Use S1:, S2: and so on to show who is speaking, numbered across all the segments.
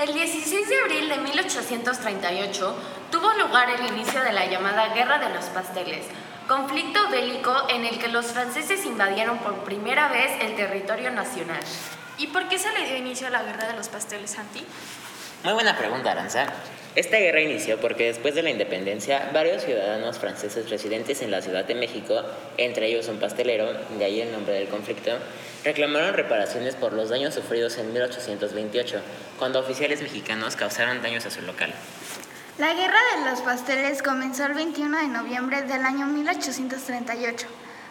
S1: El 16 de abril de 1838 tuvo lugar el inicio de la llamada Guerra de los Pasteles, conflicto bélico en el que los franceses invadieron por primera vez el territorio nacional.
S2: ¿Y por qué se le dio inicio a la Guerra de los Pasteles, Santi?
S3: Muy buena pregunta, Aranza. Esta guerra inició porque después de la independencia, varios ciudadanos franceses residentes en la Ciudad de México, entre ellos un pastelero, de ahí el nombre del conflicto, reclamaron reparaciones por los daños sufridos en 1828, cuando oficiales mexicanos causaron daños a su local.
S4: La Guerra de los Pasteles comenzó el 21 de noviembre del año 1838,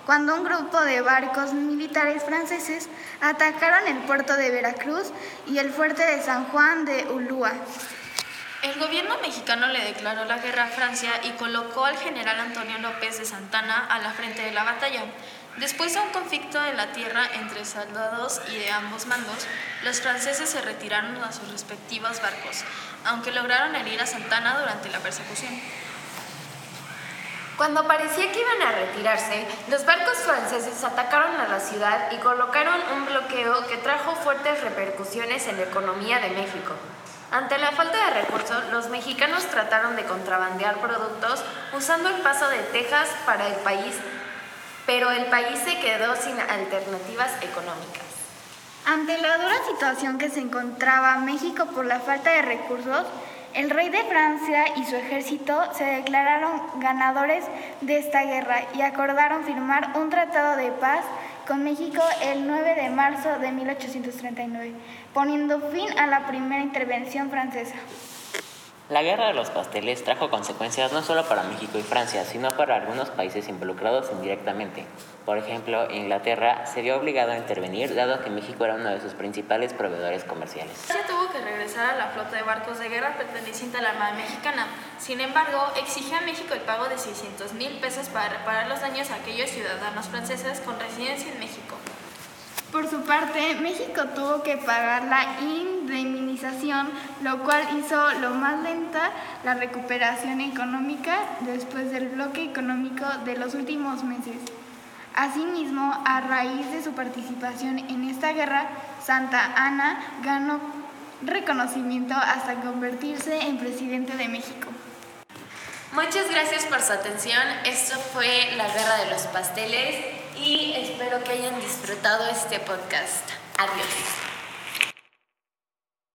S4: cuando un grupo de barcos militares franceses atacaron el puerto de Veracruz y el fuerte de San Juan de Ulúa.
S2: El gobierno mexicano le declaró la guerra a Francia y colocó al general Antonio López de Santana a la frente de la batalla. Después de un conflicto en la tierra entre soldados y de ambos mandos, los franceses se retiraron a sus respectivos barcos, aunque lograron herir a Santana durante la persecución.
S1: Cuando parecía que iban a retirarse, los barcos franceses atacaron a la ciudad y colocaron un bloqueo que trajo fuertes repercusiones en la economía de México. Ante la falta de recursos, los mexicanos trataron de contrabandear productos usando el paso de Texas para el país, pero el país se quedó sin alternativas económicas.
S4: Ante la dura situación que se encontraba México por la falta de recursos, el rey de Francia y su ejército se declararon ganadores de esta guerra y acordaron firmar un tratado de paz con México el 9 de marzo de 1839, poniendo fin a la primera intervención francesa.
S3: La guerra de los pasteles trajo consecuencias no solo para México y Francia, sino para algunos países involucrados indirectamente. Por ejemplo, Inglaterra se vio obligado a intervenir dado que México era uno de sus principales proveedores comerciales.
S2: Francia tuvo que regresar a la flota de barcos de guerra perteneciente a la Armada Mexicana. Sin embargo, exige a México el pago de 600 mil pesos para reparar los daños a aquellos ciudadanos franceses con residencia en México.
S4: Por su parte, México tuvo que pagar la indemnización, lo cual hizo lo más lenta la recuperación económica después del bloque económico de los últimos meses. Asimismo, a raíz de su participación en esta guerra, Santa Ana ganó reconocimiento hasta convertirse en presidente de México.
S1: Muchas gracias por su atención. Esto fue La Guerra de los Pasteles y espero que hayan disfrutado este podcast. Adiós.